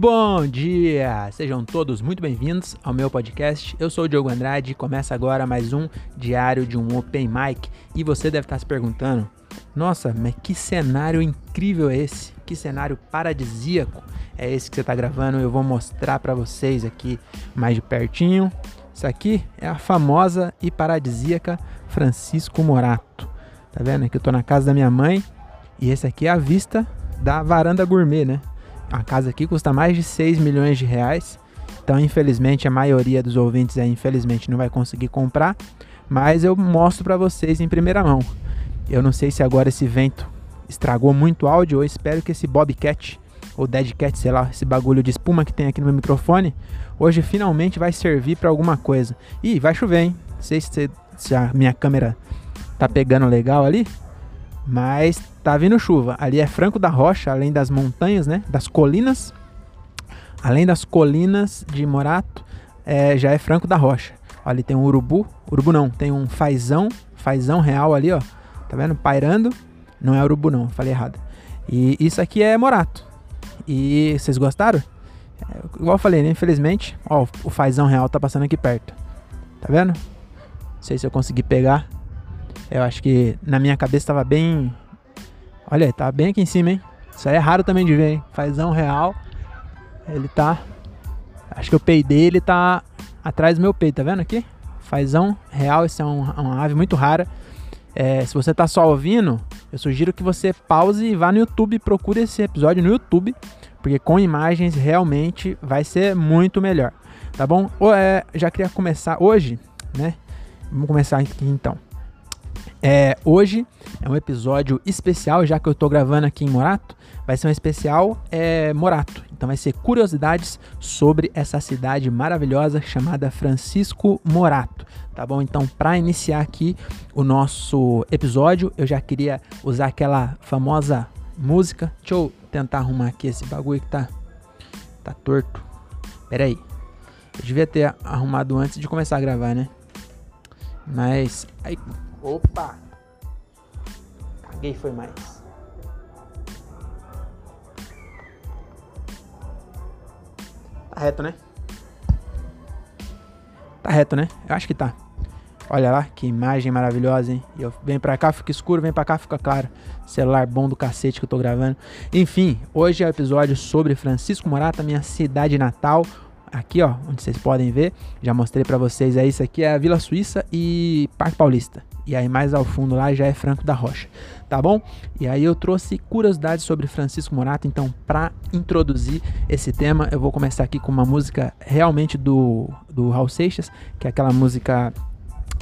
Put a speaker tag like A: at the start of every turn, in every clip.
A: Bom dia! Sejam todos muito bem-vindos ao meu podcast. Eu sou o Diogo Andrade e começa agora mais um diário de um Open Mic. E você deve estar se perguntando: nossa, mas que cenário incrível é esse? Que cenário paradisíaco é esse que você está gravando? Eu vou mostrar para vocês aqui mais de pertinho. Isso aqui é a famosa e paradisíaca Francisco Morato. Tá vendo? Aqui eu tô na casa da minha mãe e esse aqui é a vista da varanda gourmet, né? A casa aqui custa mais de 6 milhões de reais. Então, infelizmente, a maioria dos ouvintes aí, infelizmente, não vai conseguir comprar. Mas eu mostro para vocês em primeira mão. Eu não sei se agora esse vento estragou muito áudio. Eu espero que esse Bobcat ou Deadcat, sei lá, esse bagulho de espuma que tem aqui no meu microfone, hoje finalmente vai servir para alguma coisa. E vai chover, hein? Não sei se, se a minha câmera tá pegando legal ali, mas tá vindo chuva. Ali é Franco da Rocha, além das montanhas, né? Das colinas. Além das colinas de Morato, é, já é Franco da Rocha. Ó, ali tem um urubu. Urubu não, tem um fazão. Fazão real ali, ó. Tá vendo? Pairando. Não é urubu não, falei errado. E isso aqui é Morato. E vocês gostaram? É, igual eu falei, né? Infelizmente, ó, o fazão real tá passando aqui perto. Tá vendo? Não sei se eu consegui pegar. Eu acho que na minha cabeça tava bem. Olha, tá bem aqui em cima, hein? Isso aí é raro também de ver, hein? Fazão real. Ele tá. Acho que o peito dele tá atrás do meu peito, tá vendo aqui? Fazão real, isso é um, uma ave muito rara. É, se você tá só ouvindo, eu sugiro que você pause e vá no YouTube procure esse episódio no YouTube, porque com imagens realmente vai ser muito melhor, tá bom? Ou, é, já queria começar hoje, né? Vamos começar aqui então. É, hoje é um episódio especial, já que eu tô gravando aqui em Morato. Vai ser um especial é, Morato. Então vai ser curiosidades sobre essa cidade maravilhosa chamada Francisco Morato. Tá bom? Então, para iniciar aqui o nosso episódio, eu já queria usar aquela famosa música. Deixa eu tentar arrumar aqui esse bagulho que tá, tá torto. Pera aí. Eu devia ter arrumado antes de começar a gravar, né? Mas. Aí, Opa! Caguei foi mais. Tá reto, né? Tá reto, né? Eu acho que tá. Olha lá, que imagem maravilhosa, hein? Eu venho pra cá, fica escuro, vem pra cá, fica claro. Celular bom do cacete que eu tô gravando. Enfim, hoje é o episódio sobre Francisco Morata, minha cidade natal. Aqui, ó, onde vocês podem ver, já mostrei para vocês aí, isso aqui é a Vila Suíça e Parque Paulista. E aí mais ao fundo lá já é Franco da Rocha, tá bom? E aí eu trouxe curiosidades sobre Francisco Morato, então para introduzir esse tema, eu vou começar aqui com uma música realmente do, do Raul Seixas, que é aquela música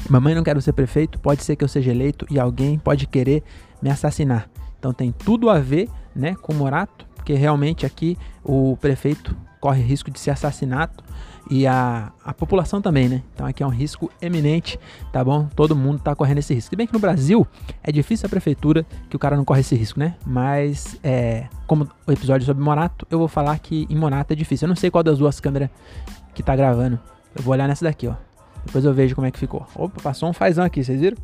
A: Mamãe não quero ser prefeito, pode ser que eu seja eleito e alguém pode querer me assassinar. Então tem tudo a ver, né, com Morato, porque realmente aqui o prefeito corre risco de ser assassinato e a, a população também, né? Então aqui é um risco eminente, tá bom? Todo mundo tá correndo esse risco. Se bem que no Brasil é difícil a prefeitura que o cara não corre esse risco, né? Mas é, como o episódio sobre Morato, eu vou falar que em Morato é difícil. Eu não sei qual das duas câmeras que tá gravando. Eu vou olhar nessa daqui, ó. Depois eu vejo como é que ficou. Opa, passou um fazão aqui, vocês viram?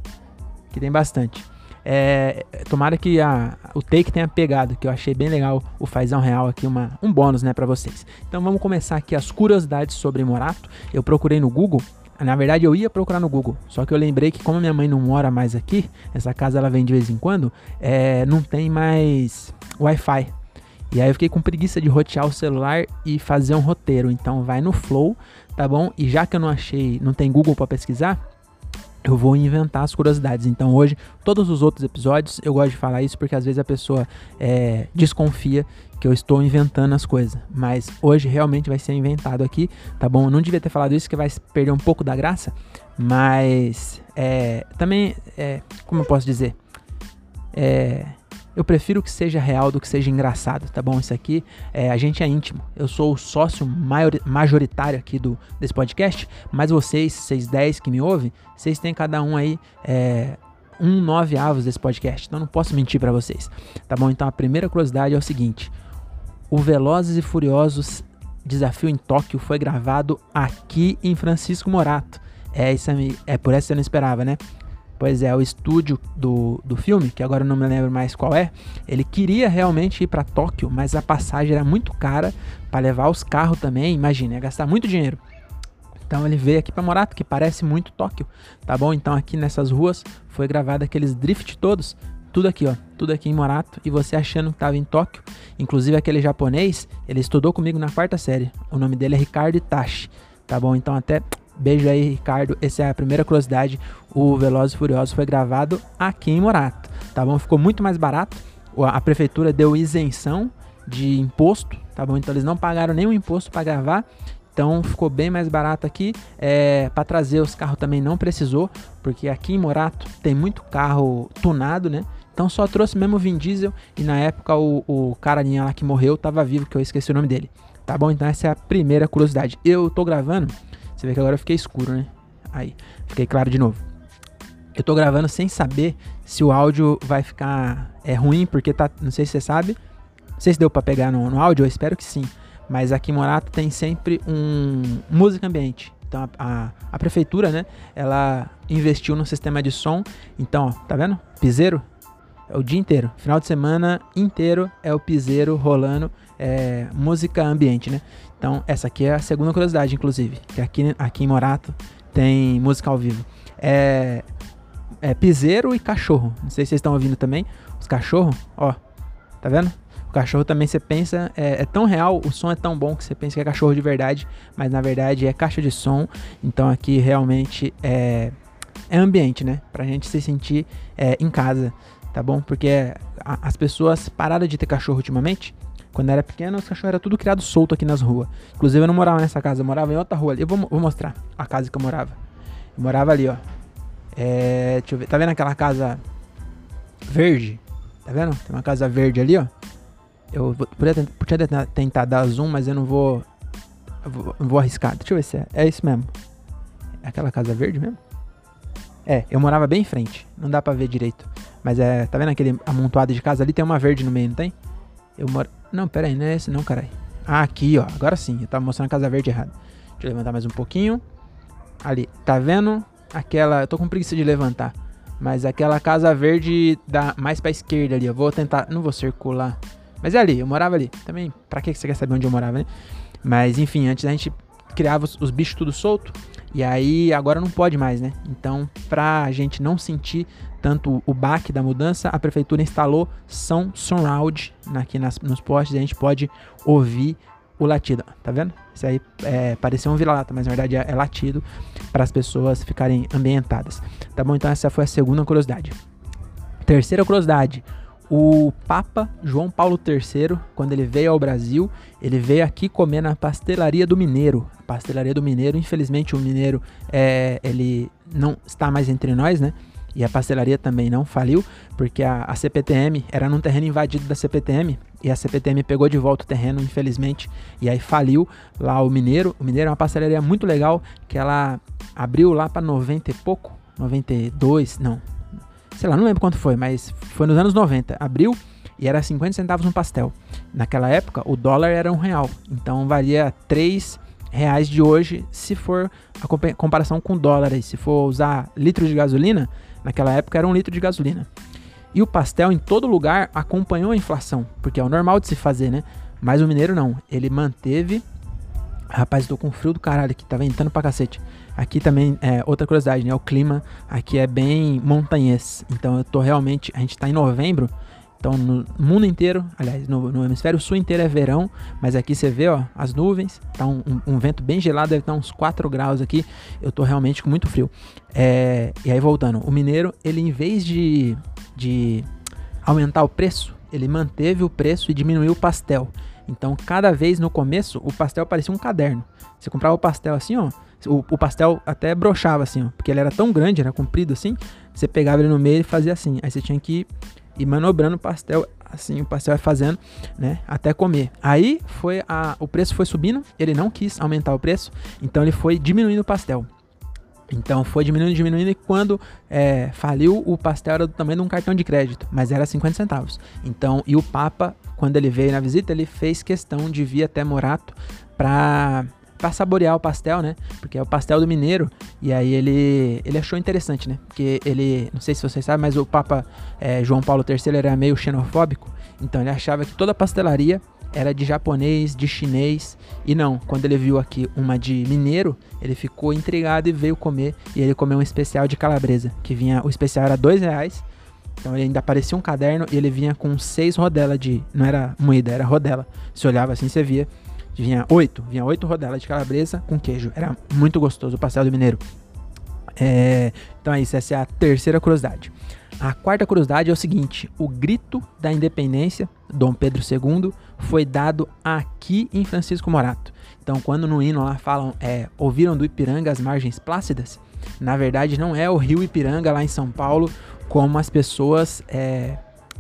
A: Que tem bastante. É, tomara que a, o take tenha pegado, que eu achei bem legal o fazão real aqui, uma, um bônus né, para vocês. Então vamos começar aqui as curiosidades sobre Morato. Eu procurei no Google, na verdade eu ia procurar no Google, só que eu lembrei que como minha mãe não mora mais aqui, essa casa ela vem de vez em quando, é, não tem mais Wi-Fi. E aí eu fiquei com preguiça de rotear o celular e fazer um roteiro. Então vai no Flow, tá bom? E já que eu não achei, não tem Google para pesquisar, eu vou inventar as curiosidades. Então hoje, todos os outros episódios, eu gosto de falar isso porque às vezes a pessoa é, desconfia que eu estou inventando as coisas. Mas hoje realmente vai ser inventado aqui, tá bom? Eu não devia ter falado isso que vai perder um pouco da graça, mas é, também, é, como eu posso dizer? É, eu prefiro que seja real do que seja engraçado, tá bom? Isso aqui, é, a gente é íntimo. Eu sou o sócio maior, majoritário aqui do, desse podcast, mas vocês, vocês 10 que me ouvem, vocês têm cada um aí é, um nove avos desse podcast. Então não posso mentir para vocês, tá bom? Então a primeira curiosidade é o seguinte: o Velozes e Furiosos Desafio em Tóquio foi gravado aqui em Francisco Morato. É, isso é, é por essa que eu não esperava, né? Pois é, o estúdio do, do filme, que agora eu não me lembro mais qual é, ele queria realmente ir para Tóquio, mas a passagem era muito cara para levar os carros também, imagina, ia gastar muito dinheiro. Então ele veio aqui para Morato, que parece muito Tóquio, tá bom? Então aqui nessas ruas foi gravado aqueles drift todos, tudo aqui, ó, tudo aqui em Morato, e você achando que tava em Tóquio. Inclusive aquele japonês, ele estudou comigo na quarta série. O nome dele é Ricardo Itachi, tá bom? Então até beijo aí, Ricardo. Essa é a primeira curiosidade. O Velozes e Furiosos foi gravado aqui em Morato, tá bom? Ficou muito mais barato. A prefeitura deu isenção de imposto, tá bom? Então eles não pagaram nenhum imposto para gravar. Então ficou bem mais barato aqui. É, para trazer os carros também não precisou, porque aqui em Morato tem muito carro tunado, né? Então só trouxe mesmo o Vin Diesel e na época o, o carinha lá que morreu tava vivo, que eu esqueci o nome dele. Tá bom? Então essa é a primeira curiosidade. Eu tô gravando, você vê que agora eu fiquei escuro, né? Aí, fiquei claro de novo. Eu tô gravando sem saber se o áudio vai ficar é ruim, porque tá, não sei se você sabe. Não sei se deu para pegar no, no áudio, eu espero que sim. Mas aqui em Morato tem sempre um música ambiente. Então a, a, a, prefeitura, né, ela investiu no sistema de som. Então, ó, tá vendo? Piseiro é o dia inteiro. Final de semana inteiro é o piseiro rolando é, música ambiente, né? Então, essa aqui é a segunda curiosidade, inclusive. Que aqui, aqui em Morato tem música ao vivo. É, é piseiro e cachorro. Não sei se vocês estão ouvindo também. Os cachorros, ó. Tá vendo? O cachorro também você pensa, é, é, tão real, o som é tão bom que você pensa que é cachorro de verdade, mas na verdade é caixa de som. Então aqui realmente é, é ambiente, né? Pra gente se sentir é, em casa tá bom? Porque a, as pessoas pararam de ter cachorro ultimamente. Quando era pequeno, os cachorros eram tudo criado solto aqui nas ruas. Inclusive, eu não morava nessa casa, eu morava em outra rua ali. Eu vou, vou mostrar a casa que eu morava. Eu morava ali, ó. É, deixa eu ver. Tá vendo aquela casa verde? Tá vendo? Tem uma casa verde ali, ó. Eu podia, tentar, tentar dar zoom, mas eu não vou, eu vou. Não vou arriscar. Deixa eu ver se é. É isso mesmo. É aquela casa verde mesmo? É, eu morava bem em frente. Não dá pra ver direito. Mas é, tá vendo aquele amontoado de casa ali? Tem uma verde no meio, não tem? Eu moro. Não, pera aí, não é esse não, caralho. Ah, aqui, ó. Agora sim, eu tava mostrando a casa verde errado. Deixa eu levantar mais um pouquinho. Ali, tá vendo? Aquela. Eu tô com preguiça de levantar. Mas aquela casa verde da mais pra esquerda ali. Eu vou tentar. Não vou circular. Mas é ali, eu morava ali. Também, pra que você quer saber onde eu morava, né? Mas enfim, antes a gente criava os, os bichos tudo solto. E aí agora não pode mais, né? Então, pra gente não sentir tanto o baque da mudança, a prefeitura instalou som surround aqui nas, nos postes e a gente pode ouvir o latido, tá vendo? Isso aí é, pareceu um vira-lata, mas na verdade é, é latido para as pessoas ficarem ambientadas. Tá bom? Então essa foi a segunda curiosidade. Terceira curiosidade. O Papa João Paulo III, quando ele veio ao Brasil, ele veio aqui comer na pastelaria do Mineiro. A pastelaria do Mineiro, infelizmente o Mineiro é, ele não está mais entre nós, né? E a pastelaria também não faliu, porque a, a CPTM era num terreno invadido da CPTM e a CPTM pegou de volta o terreno, infelizmente, e aí faliu lá o Mineiro. O Mineiro é uma pastelaria muito legal que ela abriu lá para 90 e pouco, 92, não, sei lá, não lembro quanto foi, mas foi nos anos 90. Abriu e era 50 centavos um pastel. Naquela época, o dólar era um real, então valia 3 reais de hoje se for a comparação com o dólar. Se for usar litro de gasolina, naquela época era um litro de gasolina. E o pastel em todo lugar acompanhou a inflação, porque é o normal de se fazer, né? Mas o mineiro não, ele manteve. Rapaz, tô com frio do caralho aqui, tá ventando pra cacete. Aqui também, é, outra curiosidade, né? O clima aqui é bem montanhês. Então eu tô realmente. A gente tá em novembro. Então no mundo inteiro, aliás, no, no hemisfério sul inteiro é verão. Mas aqui você vê, ó, as nuvens. Tá um, um, um vento bem gelado, deve estar uns 4 graus aqui. Eu tô realmente com muito frio. É, e aí voltando, o mineiro, ele em vez de, de aumentar o preço, ele manteve o preço e diminuiu o pastel. Então, cada vez no começo, o pastel parecia um caderno. Você comprava o pastel assim, ó, o, o, pastel até brochava assim, ó, porque ele era tão grande, era comprido assim, você pegava ele no meio e fazia assim. Aí você tinha que ir manobrando o pastel assim, o pastel vai fazendo, né, até comer. Aí foi a, o preço foi subindo, ele não quis aumentar o preço, então ele foi diminuindo o pastel. Então foi diminuindo, diminuindo e quando é, faliu o pastel era do tamanho de um cartão de crédito, mas era 50 centavos. Então, e o Papa, quando ele veio na visita, ele fez questão de vir até Morato para para saborear o pastel, né? Porque é o pastel do mineiro. E aí ele, ele achou interessante, né? Porque ele, não sei se vocês sabem, mas o Papa é, João Paulo III era meio xenofóbico. Então ele achava que toda pastelaria era de japonês, de chinês. E não, quando ele viu aqui uma de mineiro, ele ficou intrigado e veio comer. E ele comeu um especial de calabresa, que vinha, o especial era dois reais. Então ele ainda parecia um caderno e ele vinha com seis rodelas de. Não era moída, era rodela. Se olhava assim, você via. Vinha oito, vinha oito rodelas de calabresa com queijo. Era muito gostoso o pastel do mineiro. É, então é isso, essa é a terceira curiosidade. A quarta curiosidade é o seguinte: o grito da independência, Dom Pedro II, foi dado aqui em Francisco Morato. Então, quando no hino lá falam, é, ouviram do Ipiranga as margens plácidas, na verdade não é o rio Ipiranga lá em São Paulo, como as pessoas é,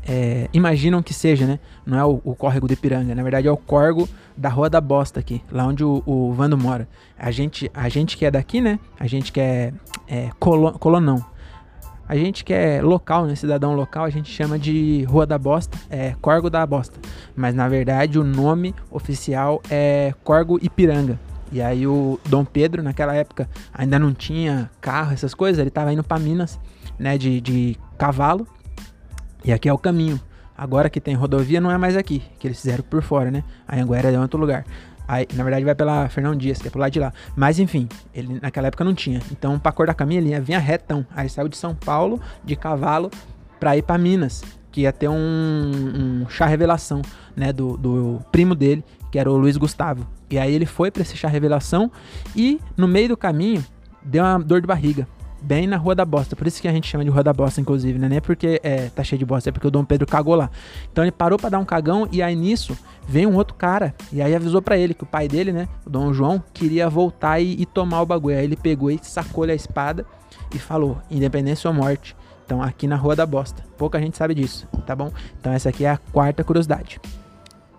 A: é, imaginam que seja, né? Não é o, o, córrego do Ipiranga, na verdade é o córrego da Rua da Bosta aqui, lá onde o, o Vando mora. A gente, a gente que é daqui, né? A gente que é, é colonão, a gente que é local, né, cidadão local, a gente chama de Rua da Bosta, é Corgo da Bosta. Mas na verdade o nome oficial é Corgo Ipiranga. E aí o Dom Pedro, naquela época, ainda não tinha carro, essas coisas, ele estava indo para Minas, né, de, de cavalo. E aqui é o caminho. Agora que tem rodovia, não é mais aqui, que eles fizeram por fora, né? A Anguera é outro lugar. Aí, na verdade, vai pela Fernão Dias, que é pro lado de lá. Mas enfim, ele naquela época não tinha. Então, pra cor da caminha, ele vinha retão. Aí saiu de São Paulo, de cavalo, pra ir pra Minas, que ia ter um, um chá revelação, né? Do, do primo dele, que era o Luiz Gustavo. E aí ele foi para esse chá revelação e no meio do caminho deu uma dor de barriga bem na Rua da Bosta. Por isso que a gente chama de Rua da Bosta, inclusive, né? Nem é porque é, tá cheio de bosta, é porque o Dom Pedro cagou lá. Então ele parou para dar um cagão e aí nisso veio um outro cara e aí avisou para ele que o pai dele, né, o Dom João, queria voltar e, e tomar o bagulho. Aí ele pegou e sacou a espada e falou: independência ou morte. Então, aqui na Rua da Bosta. Pouca gente sabe disso, tá bom? Então, essa aqui é a quarta curiosidade.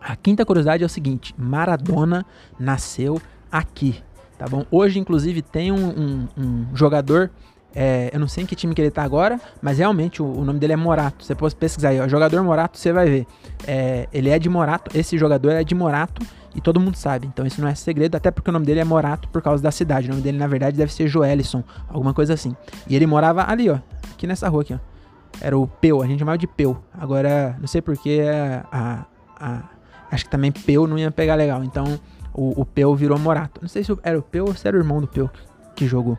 A: A quinta curiosidade é o seguinte: Maradona nasceu aqui, tá bom? Hoje, inclusive, tem um, um, um jogador é, eu não sei em que time que ele tá agora, mas realmente o, o nome dele é Morato. Você pode pesquisar aí, ó, jogador Morato, você vai ver. É, ele é de Morato, esse jogador é de Morato e todo mundo sabe. Então isso não é segredo, até porque o nome dele é Morato por causa da cidade. O nome dele na verdade deve ser Joelison, alguma coisa assim. E ele morava ali, ó, aqui nessa rua aqui, ó. Era o Peu, a gente chamava de Peu. Agora, não sei porque a, a, acho que também Peu não ia pegar legal. Então o, o Peu virou Morato. Não sei se era o Peu ou se era o irmão do Peu que jogou.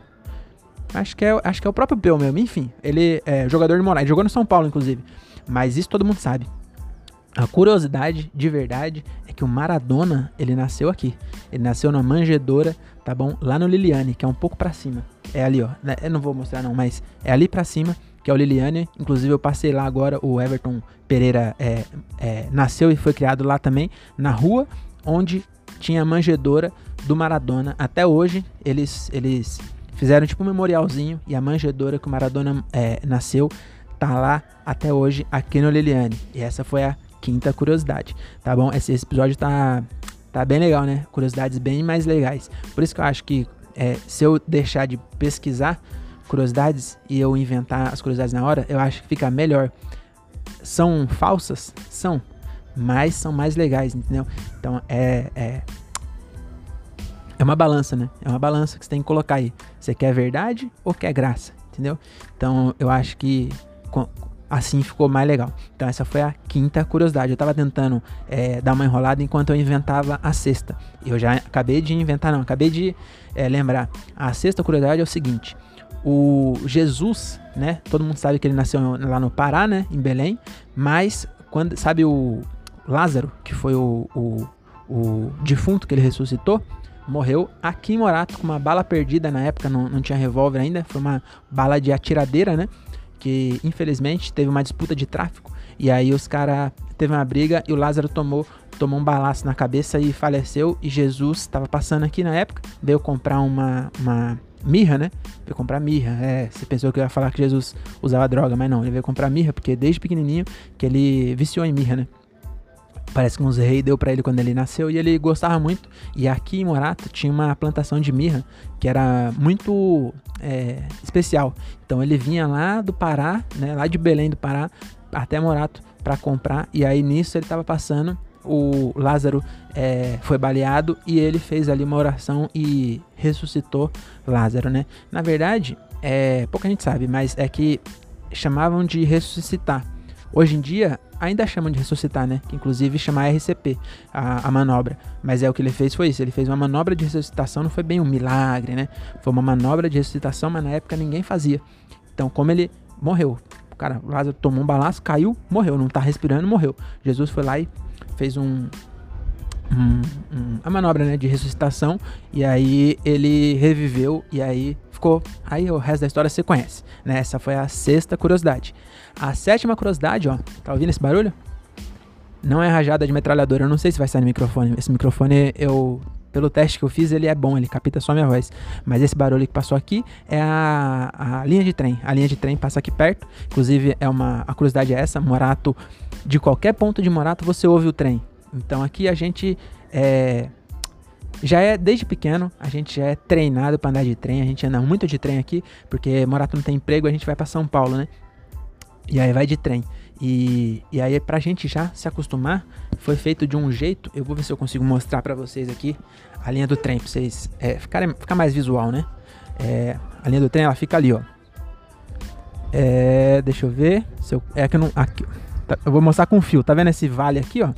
A: Acho que é, acho que é o próprio Peu mesmo. Enfim, ele é jogador de Moraes. Jogou no São Paulo, inclusive. Mas isso todo mundo sabe. A curiosidade de verdade é que o Maradona, ele nasceu aqui. Ele nasceu na manjedora, tá bom? Lá no Liliane, que é um pouco para cima. É ali, ó. Né, eu não vou mostrar não, mas é ali para cima, que é o Liliane. Inclusive eu passei lá agora, o Everton Pereira é, é, nasceu e foi criado lá também, na rua onde tinha a manjedora do Maradona. Até hoje, eles, eles Fizeram tipo um memorialzinho e a manjedora que o Maradona é, nasceu tá lá até hoje aqui no Liliane. E essa foi a quinta curiosidade, tá bom? Esse, esse episódio tá, tá bem legal, né? Curiosidades bem mais legais. Por isso que eu acho que é, se eu deixar de pesquisar curiosidades e eu inventar as curiosidades na hora, eu acho que fica melhor. São falsas? São. Mas são mais legais, entendeu? Então é é uma balança, né? É uma balança que você tem que colocar aí. Você quer verdade ou quer graça? Entendeu? Então eu acho que assim ficou mais legal. Então essa foi a quinta curiosidade. Eu tava tentando é, dar uma enrolada enquanto eu inventava a sexta. Eu já acabei de inventar, não, acabei de é, lembrar. A sexta curiosidade é o seguinte: o Jesus, né? Todo mundo sabe que ele nasceu lá no Pará, né? Em Belém. Mas quando sabe o Lázaro, que foi o, o, o defunto que ele ressuscitou, morreu aqui em Morato com uma bala perdida na época, não, não tinha revólver ainda, foi uma bala de atiradeira, né? Que infelizmente teve uma disputa de tráfico e aí os caras teve uma briga e o Lázaro tomou tomou um balaço na cabeça e faleceu e Jesus estava passando aqui na época, veio comprar uma, uma mirra, né? Veio comprar mirra. É, você pensou que eu ia falar que Jesus usava droga, mas não, ele veio comprar mirra porque desde pequenininho que ele viciou em mirra, né? Parece que uns rei deu para ele quando ele nasceu e ele gostava muito. E aqui em Morato tinha uma plantação de mirra que era muito é, especial. Então ele vinha lá do Pará, né, lá de Belém do Pará, até Morato para comprar. E aí nisso ele tava passando, o Lázaro é, foi baleado e ele fez ali uma oração e ressuscitou Lázaro, né? Na verdade, é, pouca gente sabe, mas é que chamavam de ressuscitar. Hoje em dia, ainda chamam de ressuscitar, né? Que inclusive chama RCP, a, a, manobra. Mas é o que ele fez foi isso. Ele fez uma manobra de ressuscitação, não foi bem um milagre, né? Foi uma manobra de ressuscitação, mas na época ninguém fazia. Então, como ele morreu, o cara, Lázaro tomou um balaço, caiu, morreu, não tá respirando, morreu. Jesus foi lá e fez um, um, um, a manobra né, de ressuscitação e aí ele reviveu e aí ficou. Aí o resto da história você conhece. Né? Essa foi a sexta curiosidade. A sétima curiosidade, ó, tá ouvindo esse barulho? Não é rajada de metralhadora. Eu não sei se vai sair no microfone. Esse microfone, eu. Pelo teste que eu fiz, ele é bom, ele capta só minha voz. Mas esse barulho que passou aqui é a, a linha de trem. A linha de trem passa aqui perto. Inclusive, é uma. A curiosidade é essa: Morato, de qualquer ponto de Morato, você ouve o trem. Então aqui a gente é, já é desde pequeno, a gente já é treinado para andar de trem, a gente anda muito de trem aqui, porque Morato não tem emprego, a gente vai para São Paulo, né? E aí vai de trem. E, e aí pra gente já se acostumar, foi feito de um jeito, eu vou ver se eu consigo mostrar para vocês aqui a linha do trem, pra vocês é, ficarem, ficar mais visual, né? É, a linha do trem, ela fica ali, ó. É, deixa eu ver, se eu, é que eu não, aqui, tá, eu vou mostrar com fio, tá vendo esse vale aqui, ó?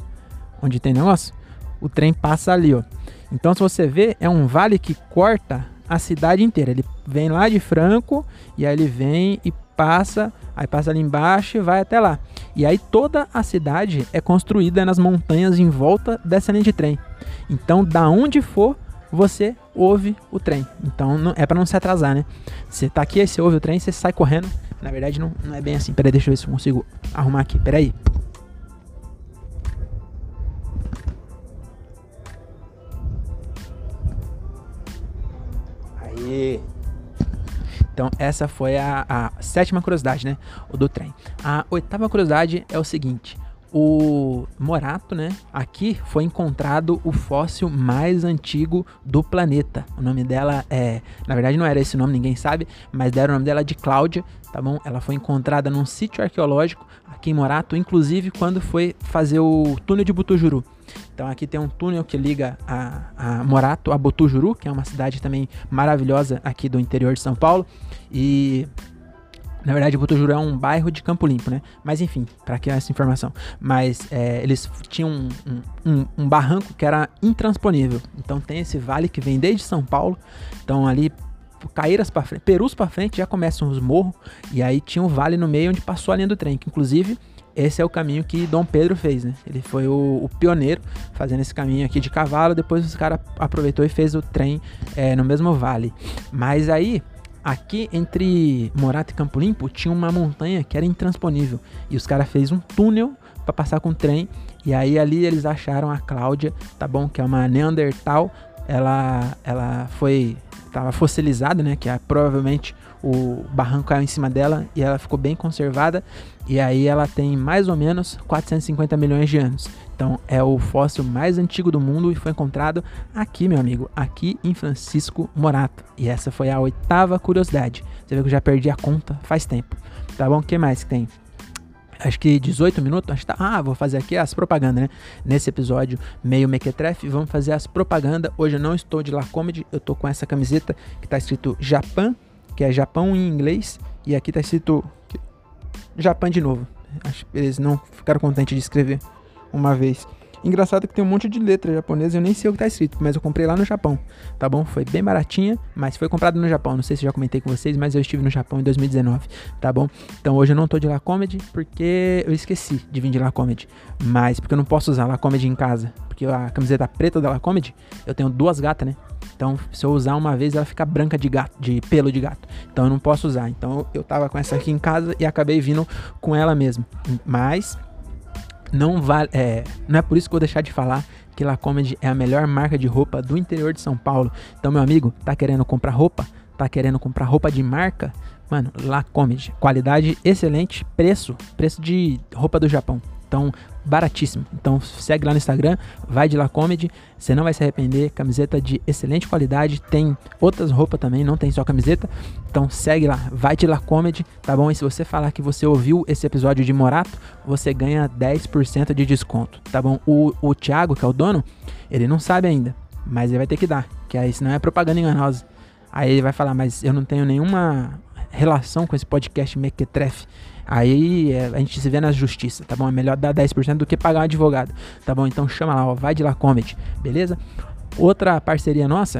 A: Onde tem negócio? O trem passa ali, ó. Então, se você vê, é um vale que corta a cidade inteira. Ele vem lá de Franco e aí ele vem e passa, aí passa ali embaixo e vai até lá. E aí toda a cidade é construída nas montanhas em volta dessa linha de trem. Então, da onde for, você ouve o trem. Então, não, é para não se atrasar, né? Você tá aqui, aí você ouve o trem, você sai correndo. Na verdade, não, não é bem assim. Peraí, deixa eu ver se eu consigo arrumar aqui. Peraí. Então, essa foi a, a, sétima curiosidade, né? O do trem. A oitava curiosidade é o seguinte: o Morato, né? Aqui foi encontrado o fóssil mais antigo do planeta. O nome dela é. Na verdade, não era esse nome, ninguém sabe, mas deram o nome dela de Cláudia, tá bom? Ela foi encontrada num sítio arqueológico aqui em Morato, inclusive quando foi fazer o túnel de Butujuru. Então aqui tem um túnel que liga a, a Morato a Botujuru, que é uma cidade também maravilhosa aqui do interior de São Paulo. E na verdade, Botujuru é um bairro de Campo Limpo, né? Mas enfim, para que essa informação. Mas é, eles tinham um, um, um, barranco que era intransponível. Então tem esse vale que vem desde São Paulo. Então ali, Caíras para frente, Perus para frente já começam os morros. E aí tinha um vale no meio onde passou a linha do trem. Que inclusive esse é o caminho que Dom Pedro fez, né? Ele foi o, o pioneiro fazendo esse caminho aqui de cavalo. Depois os caras aproveitou e fez o trem é, no mesmo vale. Mas aí, aqui entre Morato e Campo Limpo, tinha uma montanha que era intransponível. E os caras fez um túnel para passar com o trem. E aí ali eles acharam a Cláudia, tá bom? Que é uma Neandertal. Ela, ela foi estava fossilizada, né? Que é provavelmente o barranco caiu em cima dela e ela ficou bem conservada. E aí ela tem mais ou menos 450 milhões de anos. Então é o fóssil mais antigo do mundo e foi encontrado aqui, meu amigo, aqui em Francisco Morato. E essa foi a oitava curiosidade. Você vê que eu já perdi a conta faz tempo. Tá bom? O que mais que tem? acho que 18 minutos, acho que tá, ah, vou fazer aqui as propagandas, né? Nesse episódio meio mequetrefe, vamos fazer as propagandas. Hoje eu não estou de La Comedy, eu tô com essa camiseta que tá escrito Japan que é Japão em inglês, e aqui tá escrito Japão de novo. Acho que eles não ficaram contentes de escrever uma vez. Engraçado que tem um monte de letra japonesa, eu nem sei o que tá escrito, mas eu comprei lá no Japão, tá bom? Foi bem baratinha, mas foi comprado no Japão. Não sei se já comentei com vocês, mas eu estive no Japão em 2019, tá bom? Então hoje eu não tô de La Comedy porque eu esqueci de vir de La mas porque eu não posso usar La Comedy em casa, porque a camiseta preta da La Comedy, eu tenho duas gatas, né? Então, se eu usar uma vez, ela fica branca de gato, de pelo de gato. Então, eu não posso usar. Então, eu tava com essa aqui em casa e acabei vindo com ela mesmo. Mas não vale, é, não é por isso que eu vou deixar de falar que La Comedy é a melhor marca de roupa do interior de São Paulo. Então, meu amigo, tá querendo comprar roupa? Tá querendo comprar roupa de marca? Mano, La Comedy, qualidade excelente, preço, preço de roupa do Japão. Então, baratíssimo. Então, segue lá no Instagram, vai de lá comedy, você não vai se arrepender. Camiseta de excelente qualidade, tem outras roupas também, não tem só camiseta. Então, segue lá, vai de lá comedy, tá bom? E se você falar que você ouviu esse episódio de Morato, você ganha 10% de desconto, tá bom? O, o Thiago, que é o dono, ele não sabe ainda, mas ele vai ter que dar, que aí senão é propaganda enganosa. Aí ele vai falar, mas eu não tenho nenhuma relação com esse podcast Mequetrefe. Aí é, a gente se vê na justiça, tá bom? É melhor dar 10% do que pagar um advogado, tá bom? Então chama lá, ó, vai de lá comedy, beleza? Outra parceria nossa,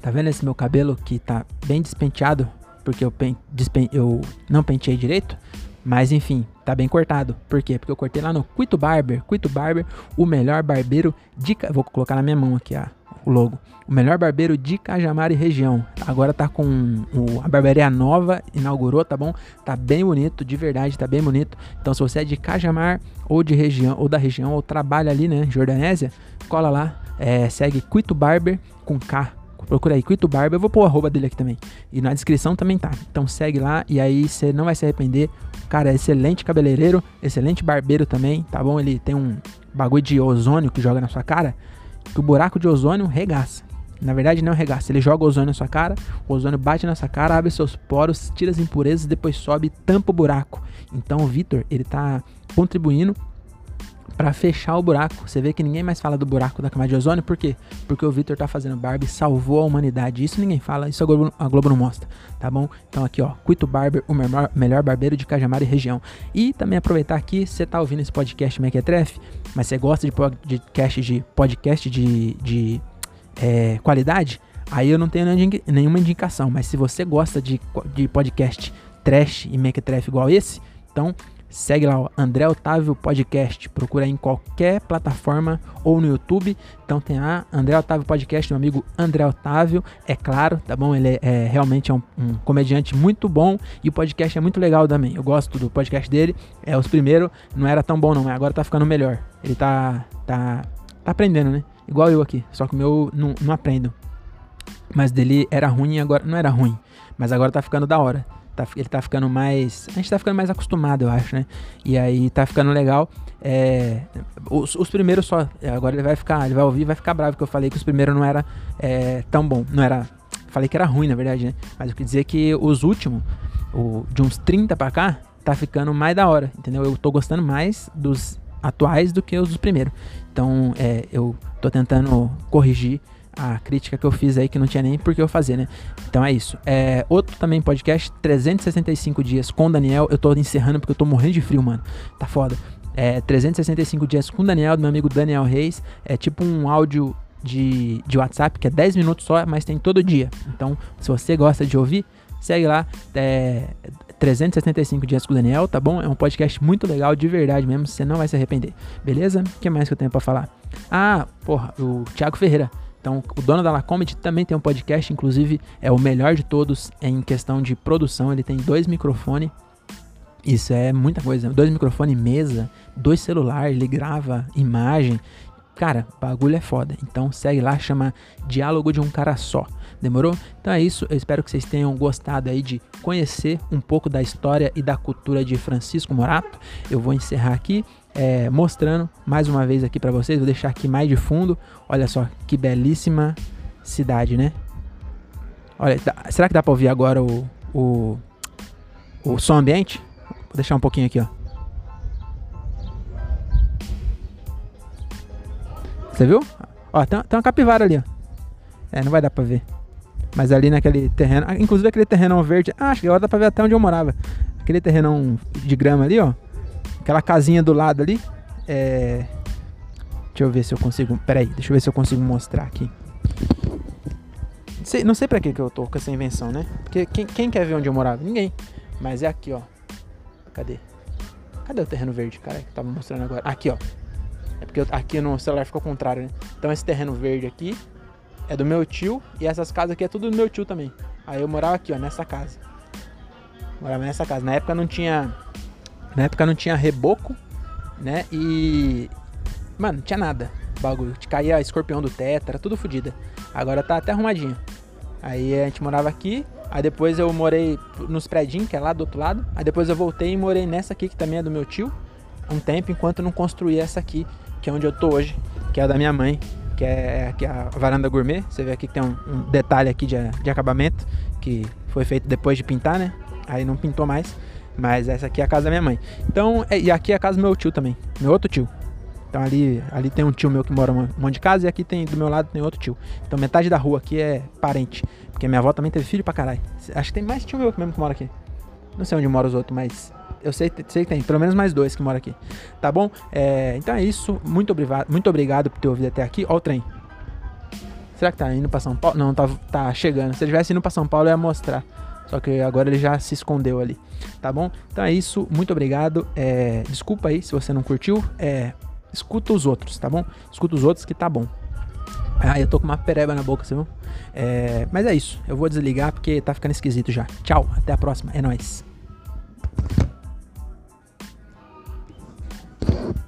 A: tá vendo esse meu cabelo que tá bem despenteado? Porque eu, pen, despen, eu não penteei direito? Mas enfim, tá bem cortado. Por quê? Porque eu cortei lá no Quito Barber. Quito Barber, o melhor barbeiro de. Vou colocar na minha mão aqui, ó o logo. O melhor barbeiro de Cajamar e região. Agora tá com o, a barbearia nova, inaugurou, tá bom? Tá bem bonito, de verdade, tá bem bonito. Então se você é de Cajamar ou de região, ou da região, ou trabalha ali, né, Jordanésia, cola lá, é, segue Quito Barber com K. Procura aí, Quito Barber, eu vou pôr o arroba dele aqui também. E na descrição também tá. Então segue lá e aí você não vai se arrepender. Cara, é excelente cabeleireiro, excelente barbeiro também, tá bom? Ele tem um bagulho de ozônio que joga na sua cara que o buraco de ozônio regaça. Na verdade, não regaça. Ele joga ozônio na sua cara, o ozônio bate na sua cara, abre seus poros, tira as impurezas, depois sobe e tampa o buraco. Então o Vitor, ele tá contribuindo para fechar o buraco. Você vê que ninguém mais fala do buraco da camada de ozônio, por quê? Porque o Victor tá fazendo Barbie, salvou a humanidade. Isso ninguém fala, isso a Globo, a Globo não mostra, tá bom? Então aqui, ó, Cuito Barber, o melhor, melhor barbeiro de Cajamar e região. E também aproveitar aqui, você tá ouvindo esse podcast Mequetrefe, mas você gosta de podcast de, podcast de, de é, qualidade, aí eu não tenho nenhuma indicação, mas se você gosta de, de podcast trash e mequetrefe igual esse, então Segue lá, o André Otávio Podcast. Procura em qualquer plataforma ou no YouTube. Então tem a André Otávio Podcast, meu amigo André Otávio. É claro, tá bom? Ele é, é realmente é um, um, comediante muito bom e o podcast é muito legal também. Eu gosto do podcast dele. É os primeiros, não era tão bom não, mas agora tá ficando melhor. Ele tá tá tá aprendendo, né? Igual eu aqui, só que o meu não, não aprendo. Mas dele era ruim e agora não era ruim, mas agora tá ficando da hora. Tá, ele tá ficando mais. A gente tá ficando mais acostumado, eu acho, né? E aí tá ficando legal. É, os, os, primeiros só. Agora ele vai ficar. Ele vai ouvir vai ficar bravo que eu falei que os primeiros não era é, tão bom. Não era. Falei que era ruim, na verdade, né? Mas eu quis dizer que os últimos, o, de uns 30 pra cá, tá ficando mais da hora, entendeu? Eu tô gostando mais dos atuais do que os dos primeiros. Então, é, eu tô tentando corrigir a crítica que eu fiz aí, que não tinha nem por que eu fazer, né? Então é isso. É, outro também podcast, 365 dias com Daniel. Eu tô encerrando porque eu tô morrendo de frio, mano. Tá foda. É, 365 dias com Daniel, do meu amigo Daniel Reis. É tipo um áudio de, de WhatsApp, que é 10 minutos só, mas tem todo dia. Então, se você gosta de ouvir, segue lá. É, 365 dias com o Daniel, tá bom? É um podcast muito legal, de verdade mesmo, você não vai se arrepender. Beleza? O que mais que eu tenho para falar? Ah, porra, o Thiago Ferreira. Então, o dono da La Comedy também tem um podcast, inclusive é o melhor de todos em questão de produção. Ele tem dois microfones. Isso é muita coisa. Dois microfones, mesa, dois celulares, ele grava imagem. Cara, bagulho é foda. Então segue lá, chama Diálogo de um Cara Só. Demorou? Então é isso. Eu espero que vocês tenham gostado aí de conhecer um pouco da história e da cultura de Francisco Morato. Eu vou encerrar aqui é, mostrando mais uma vez aqui para vocês. Vou deixar aqui mais de fundo. Olha só que belíssima cidade, né? Olha, será que dá para ouvir agora o, o, o som ambiente? Vou deixar um pouquinho aqui, ó. Você viu? Ó, tem, tem uma capivara ali, ó. É, não vai dar pra ver. Mas ali naquele terreno, ah, inclusive aquele terreno verde, ah, acho que agora dá pra ver até onde eu morava. Aquele terreno de grama ali, ó. Aquela casinha do lado ali. É... Deixa eu ver se eu consigo. Pera aí, deixa eu ver se eu consigo mostrar aqui. Não sei, não sei pra que, que eu tô com essa invenção, né? Porque quem, quem quer ver onde eu morava? Ninguém. Mas é aqui, ó. Cadê? Cadê o terreno verde, cara? Que tava mostrando agora. Aqui, ó. É porque eu, aqui no celular ficou contrário, né? Então esse terreno verde aqui é do meu tio. E essas casas aqui é tudo do meu tio também. Aí eu morava aqui, ó, nessa casa. Morava nessa casa. Na época não tinha na época não tinha reboco, né? E. Mano, não tinha nada. Bagulho. Caía escorpião do teto, era tudo fodida. Agora tá até arrumadinho. Aí a gente morava aqui. Aí depois eu morei nos predinhos, que é lá do outro lado. Aí depois eu voltei e morei nessa aqui, que também é do meu tio. um tempo enquanto não construir essa aqui, que é onde eu tô hoje, que é a da minha mãe, que é, que é a varanda gourmet. Você vê aqui que tem um, um detalhe aqui de, de acabamento, que foi feito depois de pintar, né? Aí não pintou mais. Mas essa aqui é a casa da minha mãe. Então, é, e aqui é a casa do meu tio também. Meu outro tio. Então ali, ali tem um tio meu que mora um monte de casa e aqui tem do meu lado tem outro tio. Então metade da rua aqui é parente. Porque minha avó também teve filho pra caralho. Acho que tem mais tio meu mesmo que mora aqui. Não sei onde moram os outros, mas eu sei, sei que tem pelo menos mais dois que moram aqui. Tá bom? É, então é isso. Muito obrigado, muito obrigado por ter ouvido até aqui. Ó o trem. Será que tá indo pra São Paulo? Não, tá, tá chegando. Se ele tivesse indo pra São Paulo, eu ia mostrar. Só que agora ele já se escondeu ali. Tá bom? Então é isso. Muito obrigado. É, desculpa aí se você não curtiu. É, escuta os outros, tá bom? Escuta os outros que tá bom. Ah, eu tô com uma pereba na boca, você viu? É, mas é isso. Eu vou desligar porque tá ficando esquisito já. Tchau. Até a próxima. É nóis. you